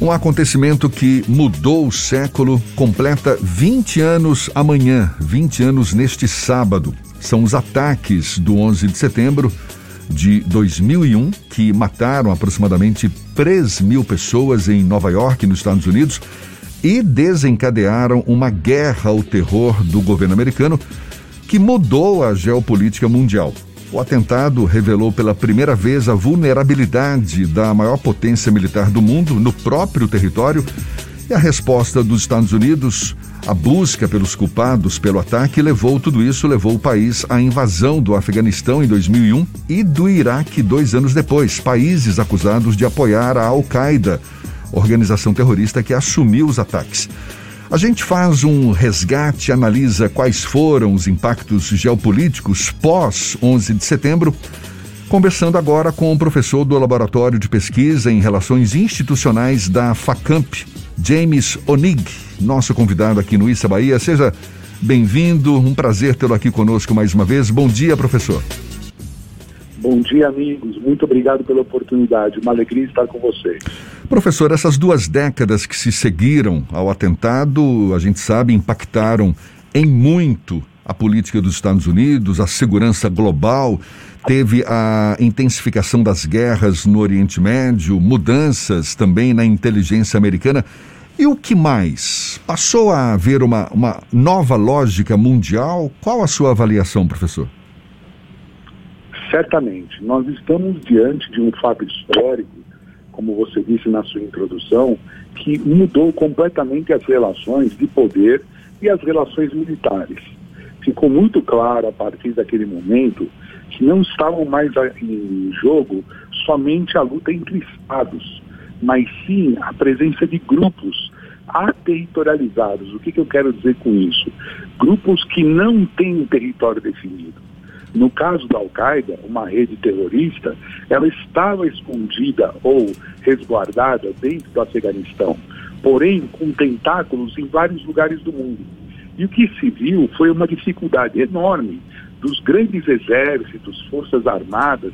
Um acontecimento que mudou o século completa 20 anos amanhã, 20 anos neste sábado. São os ataques do 11 de setembro de 2001 que mataram aproximadamente 3 mil pessoas em Nova York, nos Estados Unidos, e desencadearam uma guerra ao terror do governo americano que mudou a geopolítica mundial. O atentado revelou pela primeira vez a vulnerabilidade da maior potência militar do mundo no próprio território e a resposta dos Estados Unidos, a busca pelos culpados pelo ataque, levou tudo isso, levou o país à invasão do Afeganistão em 2001 e do Iraque dois anos depois, países acusados de apoiar a Al-Qaeda, organização terrorista que assumiu os ataques. A gente faz um resgate, analisa quais foram os impactos geopolíticos pós 11 de setembro, conversando agora com o professor do Laboratório de Pesquisa em Relações Institucionais da FACAMP, James Onig, nosso convidado aqui no Issa Bahia. Seja bem-vindo, um prazer tê-lo aqui conosco mais uma vez. Bom dia, professor. Bom dia, amigos. Muito obrigado pela oportunidade. Uma alegria estar com vocês. Professor, essas duas décadas que se seguiram ao atentado, a gente sabe, impactaram em muito a política dos Estados Unidos, a segurança global, teve a intensificação das guerras no Oriente Médio, mudanças também na inteligência americana. E o que mais? Passou a haver uma, uma nova lógica mundial? Qual a sua avaliação, professor? Certamente. Nós estamos diante de um fato histórico como você disse na sua introdução, que mudou completamente as relações de poder e as relações militares. Ficou muito claro a partir daquele momento que não estavam mais em jogo somente a luta entre estados, mas sim a presença de grupos aterritorializados. O que, que eu quero dizer com isso? Grupos que não têm um território definido no caso da Al-Qaeda, uma rede terrorista, ela estava escondida ou resguardada dentro do Afeganistão, porém com tentáculos em vários lugares do mundo. E o que se viu foi uma dificuldade enorme dos grandes exércitos, forças armadas,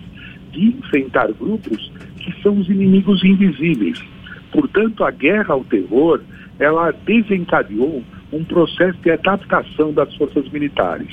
de enfrentar grupos que são os inimigos invisíveis. Portanto, a guerra ao terror, ela desencadeou um processo de adaptação das forças militares.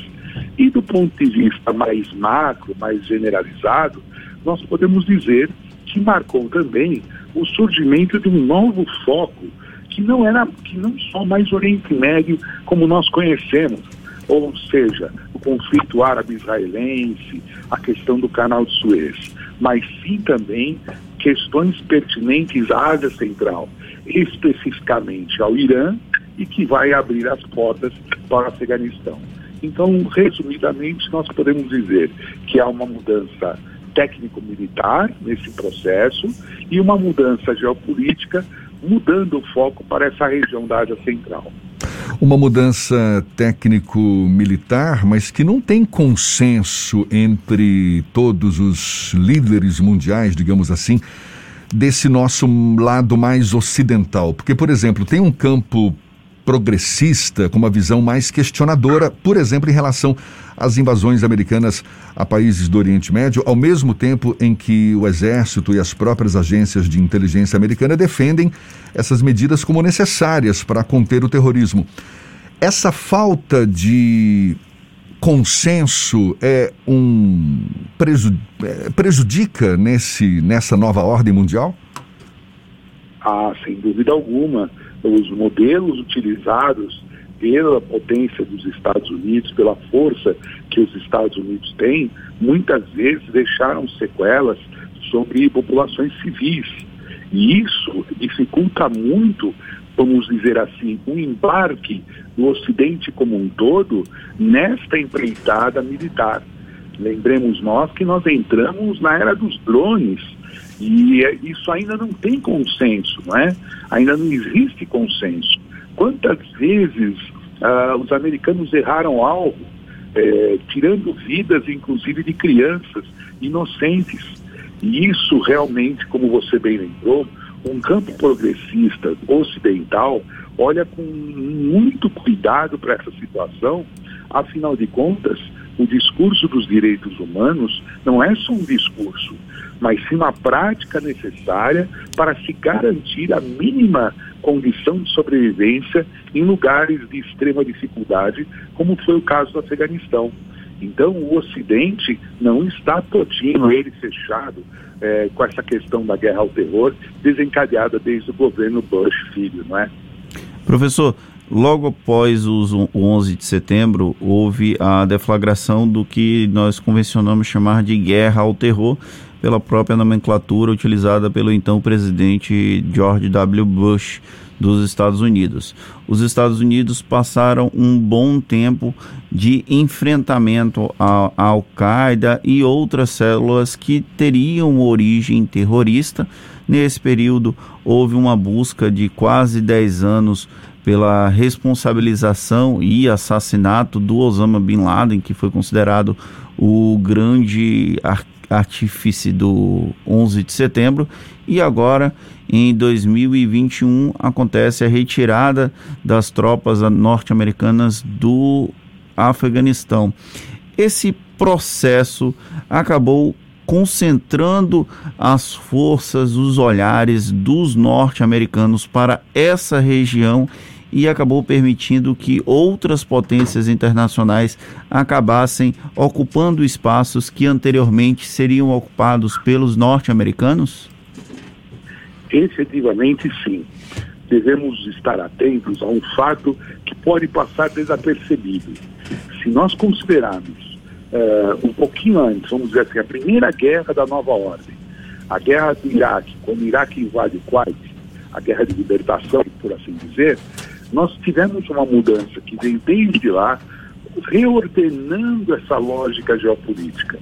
E do ponto de vista mais macro, mais generalizado, nós podemos dizer que marcou também o surgimento de um novo foco que não era que não só mais Oriente Médio como nós conhecemos, ou seja, o conflito árabe-israelense, a questão do Canal de Suez, mas sim também questões pertinentes à Ásia Central, especificamente ao Irã e que vai abrir as portas para o Afeganistão. Então, resumidamente, nós podemos dizer que há uma mudança técnico-militar nesse processo e uma mudança geopolítica, mudando o foco para essa região da Ásia Central. Uma mudança técnico-militar, mas que não tem consenso entre todos os líderes mundiais, digamos assim, desse nosso lado mais ocidental. Porque, por exemplo, tem um campo progressista, com uma visão mais questionadora, por exemplo, em relação às invasões americanas a países do Oriente Médio, ao mesmo tempo em que o Exército e as próprias agências de inteligência americana defendem essas medidas como necessárias para conter o terrorismo. Essa falta de consenso é um é, prejudica nesse nessa nova ordem mundial? Ah, sem dúvida alguma os modelos utilizados pela potência dos Estados Unidos, pela força que os Estados Unidos têm, muitas vezes deixaram sequelas sobre populações civis. E isso dificulta muito, vamos dizer assim, o embarque do Ocidente como um todo nesta empreitada militar. Lembremos nós que nós entramos na era dos drones e é, isso ainda não tem consenso, não é? Ainda não existe consenso. Quantas vezes ah, os americanos erraram algo, é, tirando vidas, inclusive, de crianças inocentes? E isso realmente, como você bem lembrou, um campo progressista ocidental olha com muito cuidado para essa situação, afinal de contas, o discurso dos direitos humanos não é só um discurso, mas sim uma prática necessária para se garantir a mínima condição de sobrevivência em lugares de extrema dificuldade, como foi o caso do Afeganistão. Então, o Ocidente não está todinho, ele fechado, é, com essa questão da guerra ao terror, desencadeada desde o governo Bush filho, não é? Professor, logo após o 11 de setembro, houve a deflagração do que nós convencionamos chamar de guerra ao terror, pela própria nomenclatura utilizada pelo então presidente George W. Bush dos Estados Unidos. Os Estados Unidos passaram um bom tempo de enfrentamento à Al-Qaeda e outras células que teriam origem terrorista. Nesse período, houve uma busca de quase 10 anos pela responsabilização e assassinato do Osama Bin Laden, que foi considerado o grande artífice do 11 de setembro, e agora em 2021 acontece a retirada das tropas norte-americanas do Afeganistão. Esse processo acabou concentrando as forças, os olhares dos norte-americanos para essa região e acabou permitindo que outras potências internacionais acabassem ocupando espaços que anteriormente seriam ocupados pelos norte-americanos? Efetivamente, sim. Devemos estar atentos a um fato que pode passar desapercebido. Se nós considerarmos uh, um pouquinho antes, vamos dizer assim, a primeira guerra da nova ordem, a guerra do Iraque, quando o Iraque invade o Kuwait, a guerra de libertação, por assim dizer, nós tivemos uma mudança que vem desde lá, reordenando essa lógica geopolítica.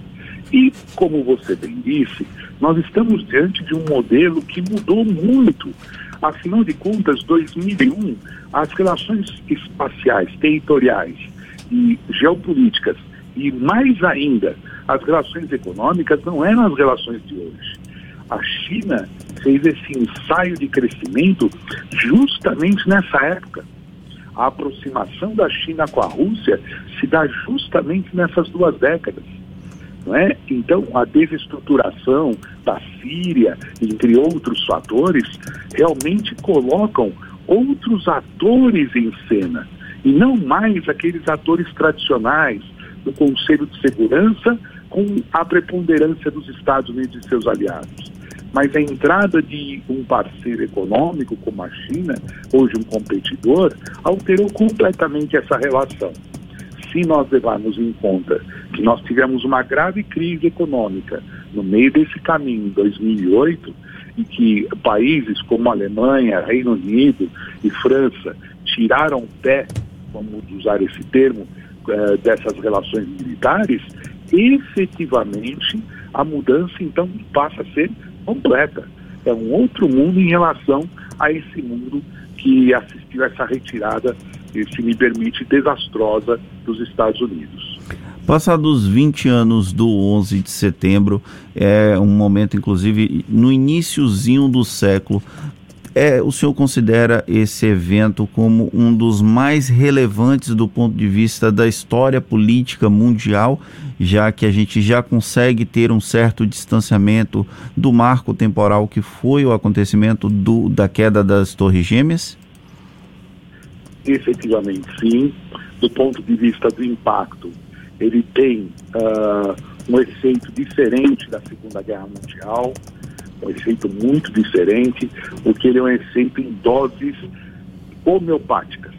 E, como você bem disse, nós estamos diante de um modelo que mudou muito. Afinal de contas, 2001, as relações espaciais, territoriais e geopolíticas, e mais ainda, as relações econômicas não eram as relações de hoje. A China fez esse ensaio de crescimento justamente nessa época. A aproximação da China com a Rússia se dá justamente nessas duas décadas. Não é? Então, a desestruturação da Síria, entre outros fatores, realmente colocam outros atores em cena, e não mais aqueles atores tradicionais do Conselho de Segurança com a preponderância dos Estados Unidos e seus aliados mas a entrada de um parceiro econômico como a China, hoje um competidor, alterou completamente essa relação. Se nós levarmos em conta que nós tivemos uma grave crise econômica no meio desse caminho em 2008 e que países como Alemanha, Reino Unido e França tiraram o pé, vamos usar esse termo, eh, dessas relações militares, efetivamente a mudança então passa a ser completa. É um outro mundo em relação a esse mundo que assistiu a essa retirada, se me permite, desastrosa dos Estados Unidos. Passados 20 anos do 11 de setembro, é um momento, inclusive, no iníciozinho do século, é, o senhor considera esse evento como um dos mais relevantes do ponto de vista da história política mundial, já que a gente já consegue ter um certo distanciamento do marco temporal que foi o acontecimento do, da queda das Torres Gêmeas? Efetivamente, sim. Do ponto de vista do impacto, ele tem uh, um efeito diferente da Segunda Guerra Mundial um efeito muito diferente, porque ele é um efeito em doses homeopáticas,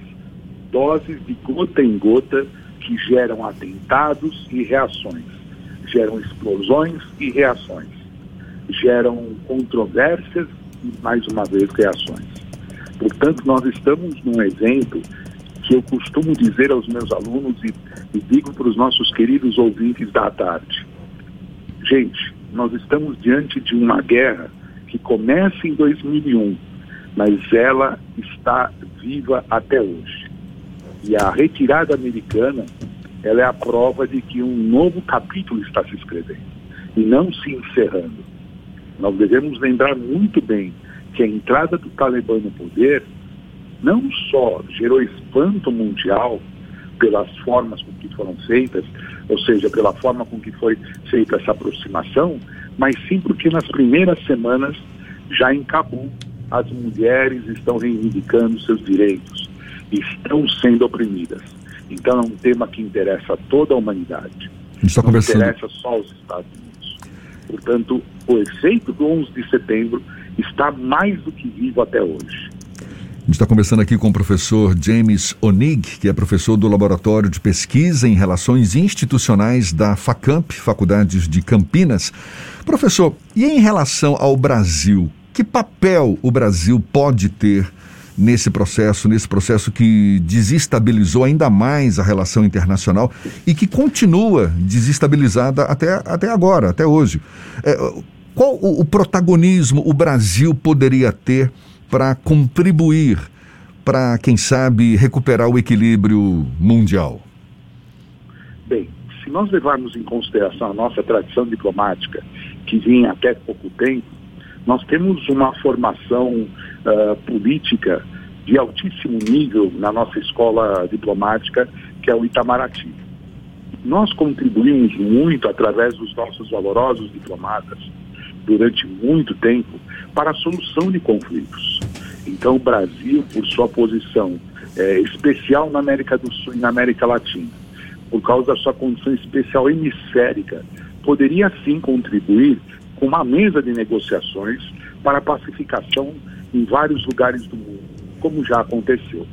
doses de gota em gota que geram atentados e reações, geram explosões e reações, geram controvérsias e, mais uma vez, reações. Portanto, nós estamos num evento que eu costumo dizer aos meus alunos e, e digo para os nossos queridos ouvintes da tarde. Gente, nós estamos diante de uma guerra que começa em 2001, mas ela está viva até hoje. E a retirada americana, ela é a prova de que um novo capítulo está se escrevendo e não se encerrando. Nós devemos lembrar muito bem que a entrada do Talibã no poder não só gerou espanto mundial, pelas formas com que foram feitas, ou seja, pela forma com que foi feita essa aproximação, mas sim porque nas primeiras semanas, já em Cabul, as mulheres estão reivindicando seus direitos, estão sendo oprimidas. Então é um tema que interessa a toda a humanidade. A está conversando... Não interessa só os Estados Unidos. Portanto, o efeito do 11 de setembro está mais do que vivo até hoje. Gente está conversando aqui com o professor James Onig, que é professor do Laboratório de Pesquisa em Relações Institucionais da FACAMP, Faculdades de Campinas. Professor, e em relação ao Brasil, que papel o Brasil pode ter nesse processo, nesse processo que desestabilizou ainda mais a relação internacional e que continua desestabilizada até, até agora, até hoje? É, qual o, o protagonismo o Brasil poderia ter? Para contribuir para, quem sabe, recuperar o equilíbrio mundial? Bem, se nós levarmos em consideração a nossa tradição diplomática, que vinha até pouco tempo, nós temos uma formação uh, política de altíssimo nível na nossa escola diplomática, que é o Itamaraty. Nós contribuímos muito através dos nossos valorosos diplomatas durante muito tempo para a solução de conflitos. Então, o Brasil, por sua posição é, especial na América do Sul e na América Latina, por causa da sua condição especial hemisférica, poderia sim contribuir com uma mesa de negociações para a pacificação em vários lugares do mundo, como já aconteceu.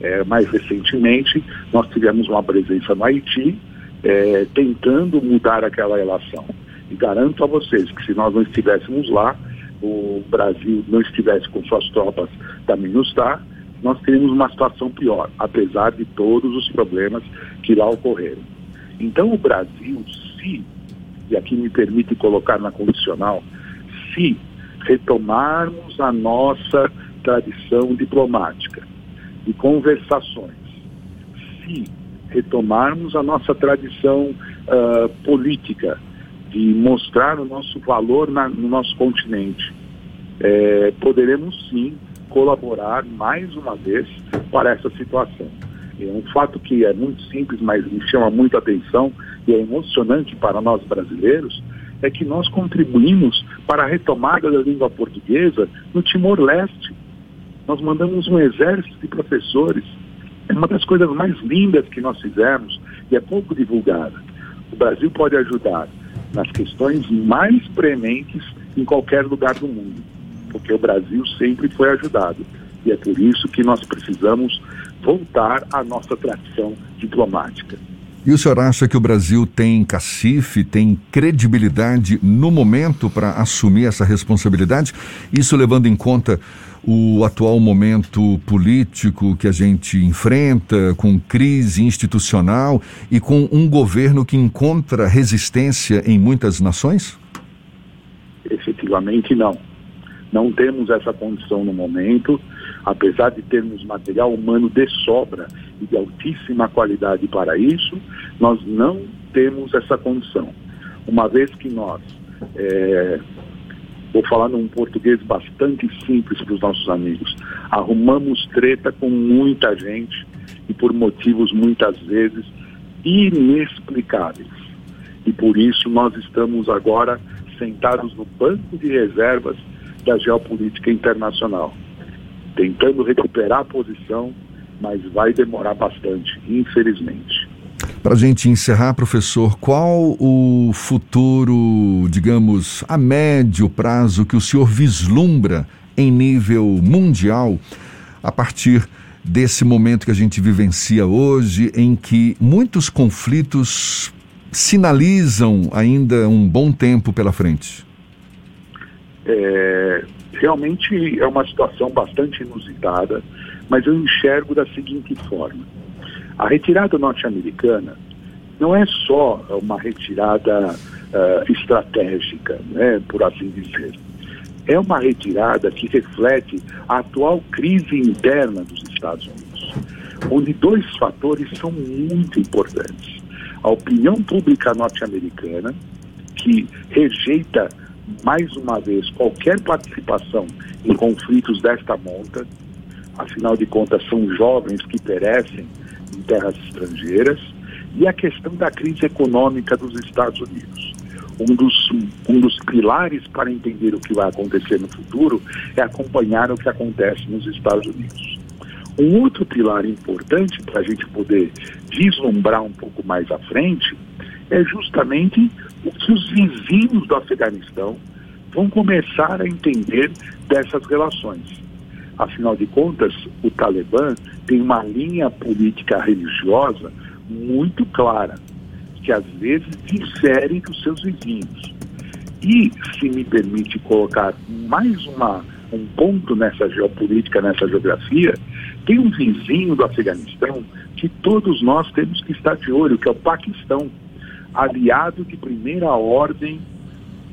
É, mais recentemente, nós tivemos uma presença no Haiti, é, tentando mudar aquela relação. E garanto a vocês que se nós não estivéssemos lá, o Brasil não estivesse com suas tropas da MINUSTAH, nós teríamos uma situação pior, apesar de todos os problemas que lá ocorreram. Então o Brasil, se, e aqui me permite colocar na condicional, se retomarmos a nossa tradição diplomática de conversações, se retomarmos a nossa tradição uh, política de mostrar o nosso valor na, no nosso continente, é, poderemos sim colaborar mais uma vez para essa situação. É um fato que é muito simples, mas me chama muita atenção e é emocionante para nós brasileiros, é que nós contribuímos para a retomada da língua portuguesa no Timor-Leste. Nós mandamos um exército de professores. É uma das coisas mais lindas que nós fizemos e é pouco divulgada. O Brasil pode ajudar nas questões mais prementes em qualquer lugar do mundo, porque o Brasil sempre foi ajudado. E é por isso que nós precisamos voltar à nossa tradição diplomática. E o senhor acha que o Brasil tem cacife, tem credibilidade no momento para assumir essa responsabilidade? Isso levando em conta o atual momento político que a gente enfrenta, com crise institucional e com um governo que encontra resistência em muitas nações? Efetivamente, não. Não temos essa condição no momento, apesar de termos material humano de sobra de altíssima qualidade para isso, nós não temos essa condição. Uma vez que nós, é, vou falar num português bastante simples para os nossos amigos, arrumamos treta com muita gente e por motivos muitas vezes inexplicáveis. E por isso nós estamos agora sentados no banco de reservas da geopolítica internacional, tentando recuperar a posição mas vai demorar bastante, infelizmente. Para a gente encerrar, professor, qual o futuro, digamos, a médio prazo que o senhor vislumbra em nível mundial a partir desse momento que a gente vivencia hoje, em que muitos conflitos sinalizam ainda um bom tempo pela frente? É, realmente é uma situação bastante inusitada mas eu enxergo da seguinte forma: a retirada norte-americana não é só uma retirada uh, estratégica, né, por assim dizer. É uma retirada que reflete a atual crise interna dos Estados Unidos, onde dois fatores são muito importantes. A opinião pública norte-americana, que rejeita mais uma vez qualquer participação em conflitos desta monta, afinal de contas são jovens que perecem em terras estrangeiras e a questão da crise econômica dos Estados Unidos. Um dos, um dos pilares para entender o que vai acontecer no futuro é acompanhar o que acontece nos Estados Unidos. Um outro pilar importante para a gente poder vislumbrar um pouco mais à frente é justamente o que os vizinhos do Afeganistão vão começar a entender dessas relações. Afinal de contas, o Talibã tem uma linha política religiosa muito clara, que às vezes difere dos seus vizinhos. E, se me permite colocar mais uma, um ponto nessa geopolítica, nessa geografia, tem um vizinho do Afeganistão que todos nós temos que estar de olho, que é o Paquistão, aliado de primeira ordem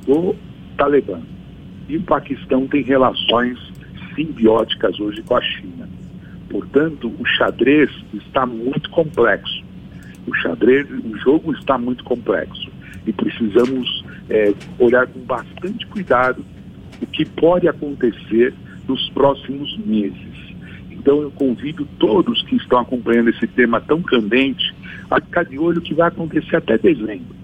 do Talibã. E o Paquistão tem relações simbióticas hoje com a China. Portanto, o xadrez está muito complexo. O xadrez, o jogo está muito complexo e precisamos é, olhar com bastante cuidado o que pode acontecer nos próximos meses. Então eu convido todos que estão acompanhando esse tema tão candente a ficar de olho o que vai acontecer até dezembro.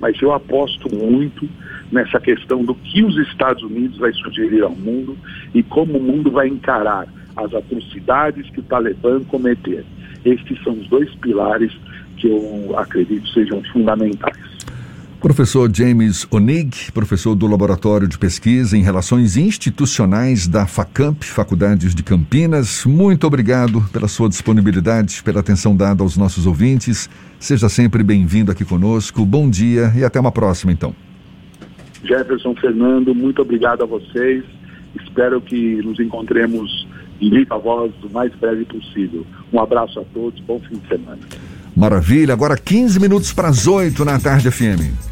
Mas eu aposto muito nessa questão do que os Estados Unidos vai sugerir ao mundo e como o mundo vai encarar as atrocidades que o Talibã cometer. Estes são os dois pilares que eu acredito sejam fundamentais. Professor James Onig, professor do Laboratório de Pesquisa em Relações Institucionais da FACAMP, Faculdades de Campinas, muito obrigado pela sua disponibilidade, pela atenção dada aos nossos ouvintes. Seja sempre bem-vindo aqui conosco. Bom dia e até uma próxima, então. Jefferson, Fernando, muito obrigado a vocês. Espero que nos encontremos em viva voz o mais breve possível. Um abraço a todos, bom fim de semana. Maravilha, agora 15 minutos para as 8 na tarde FM.